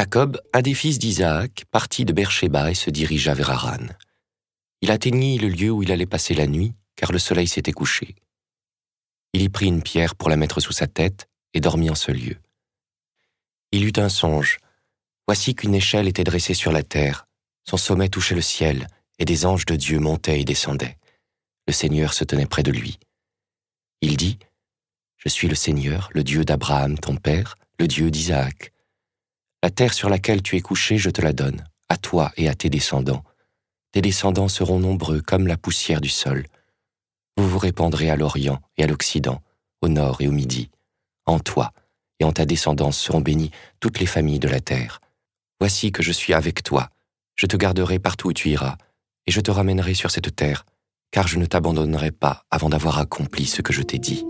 Jacob, un des fils d'Isaac, partit de Beersheba et se dirigea vers Haran. Il atteignit le lieu où il allait passer la nuit, car le soleil s'était couché. Il y prit une pierre pour la mettre sous sa tête et dormit en ce lieu. Il eut un songe. Voici qu'une échelle était dressée sur la terre, son sommet touchait le ciel, et des anges de Dieu montaient et descendaient. Le Seigneur se tenait près de lui. Il dit, Je suis le Seigneur, le Dieu d'Abraham, ton père, le Dieu d'Isaac. La terre sur laquelle tu es couché, je te la donne, à toi et à tes descendants. Tes descendants seront nombreux comme la poussière du sol. Vous vous répandrez à l'Orient et à l'Occident, au nord et au midi. En toi et en ta descendance seront bénies toutes les familles de la terre. Voici que je suis avec toi, je te garderai partout où tu iras, et je te ramènerai sur cette terre, car je ne t'abandonnerai pas avant d'avoir accompli ce que je t'ai dit.